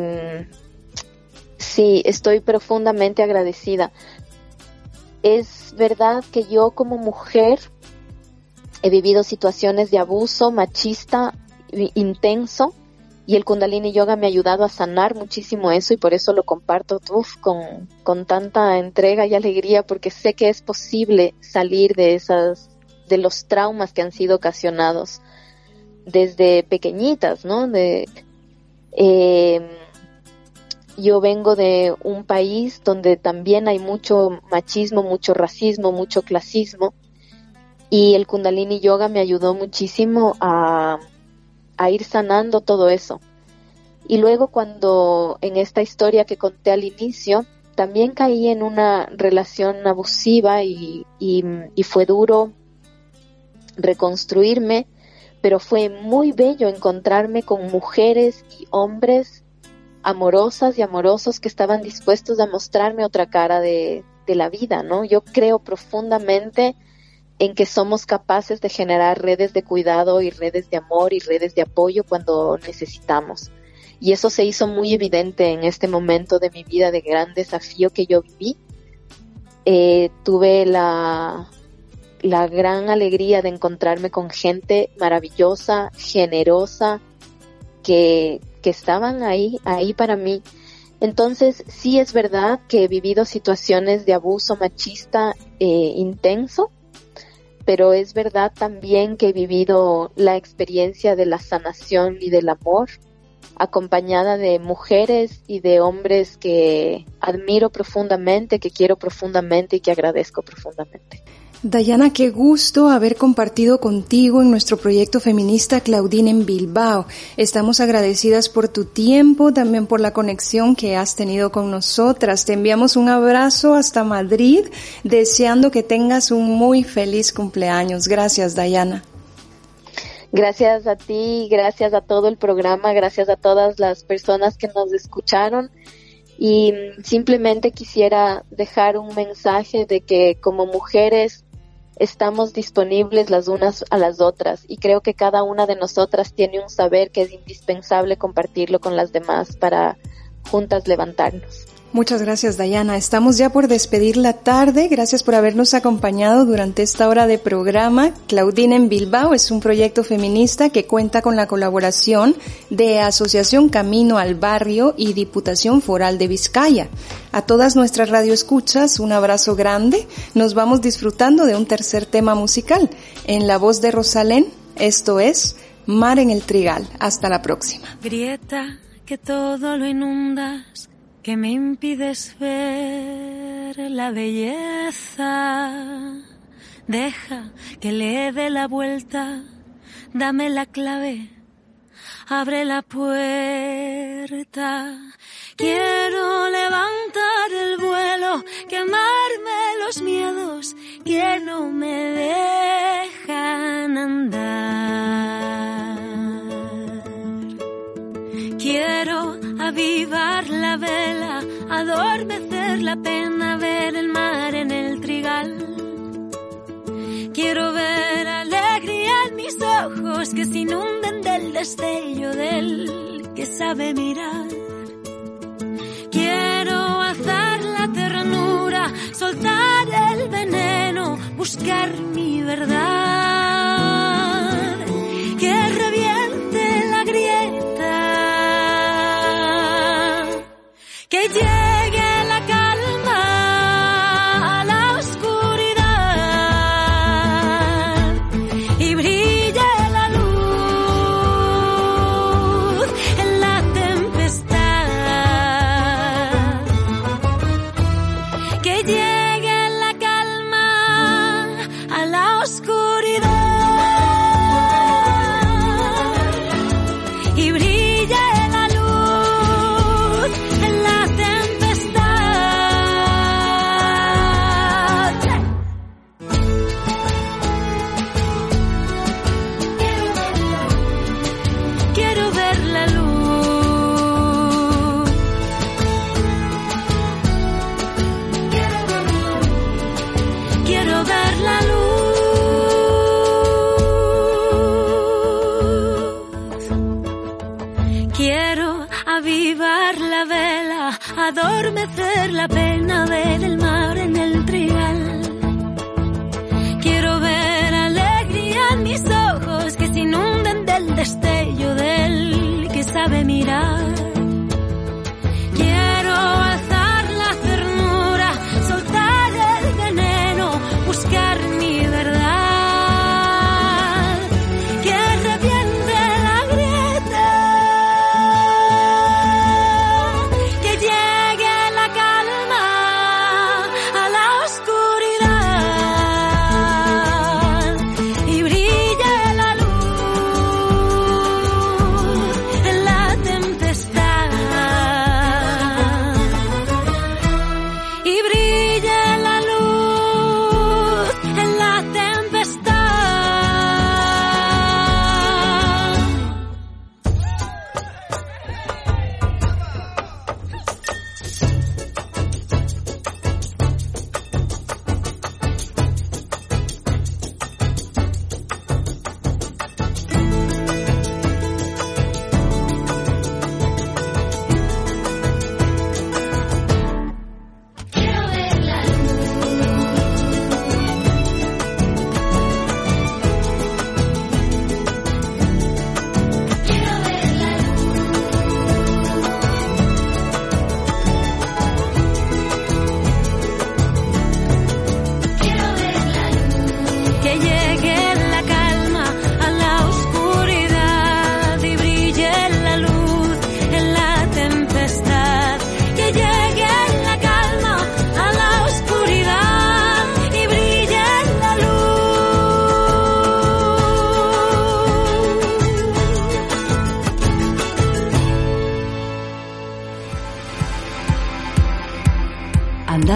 Sí, estoy profundamente agradecida. Es verdad que yo como mujer he vivido situaciones de abuso machista intenso y el kundalini yoga me ha ayudado a sanar muchísimo eso y por eso lo comparto con, con tanta entrega y alegría porque sé que es posible salir de esas de los traumas que han sido ocasionados desde pequeñitas, ¿no? De, eh, yo vengo de un país donde también hay mucho machismo, mucho racismo, mucho clasismo y el kundalini yoga me ayudó muchísimo a, ir sanando todo eso. Y luego cuando en esta historia que conté al inicio, también caí en una relación abusiva y, fue duro reconstruirme, pero fue muy bello encontrarme con mujeres y hombres amorosas y amorosos que estaban dispuestos a mostrarme otra cara de, de la vida, ¿no? Yo creo profundamente en que somos capaces de generar redes de cuidado y redes de amor y redes de apoyo cuando necesitamos. Y eso se hizo muy evidente en este momento de mi vida de gran desafío que yo viví. Eh, tuve la, la gran alegría de encontrarme con gente maravillosa, generosa, que, que estaban ahí, ahí para mí. Entonces, sí es verdad que he vivido situaciones de abuso machista eh, intenso, pero es verdad también que he vivido la experiencia de la sanación y del amor, acompañada de mujeres y de hombres que admiro profundamente, que quiero profundamente y que agradezco profundamente. Dayana, qué gusto haber compartido contigo en nuestro proyecto feminista Claudine en Bilbao. Estamos agradecidas por tu tiempo, también por la conexión que has tenido con nosotras. Te enviamos un abrazo hasta Madrid, deseando que tengas un muy feliz cumpleaños. Gracias, Dayana. Gracias a ti, gracias a todo el programa, gracias a todas las personas que nos escucharon y simplemente quisiera dejar un mensaje de que como mujeres estamos disponibles las unas a las otras y creo que cada una de nosotras tiene un saber que es indispensable compartirlo con las demás para juntas levantarnos. Muchas gracias, Dayana. Estamos ya por despedir la tarde. Gracias por habernos acompañado durante esta hora de programa. Claudine en Bilbao es un proyecto feminista que cuenta con la colaboración de Asociación Camino al Barrio y Diputación Foral de Vizcaya. A todas nuestras radioescuchas, un abrazo grande. Nos vamos disfrutando de un tercer tema musical. En la voz de Rosalén, esto es Mar en el Trigal. Hasta la próxima. Grieta, que todo lo que me impides ver la belleza. Deja que le dé la vuelta, dame la clave, abre la puerta. Quiero levantar el vuelo, quemarme los miedos que no me dejan andar. Quiero avivar la vela, adormecer la pena, ver el mar en el trigal. Quiero ver alegría en mis ojos que se inunden del destello del que sabe mirar. Quiero azar la ternura, soltar el veneno, buscar mi verdad.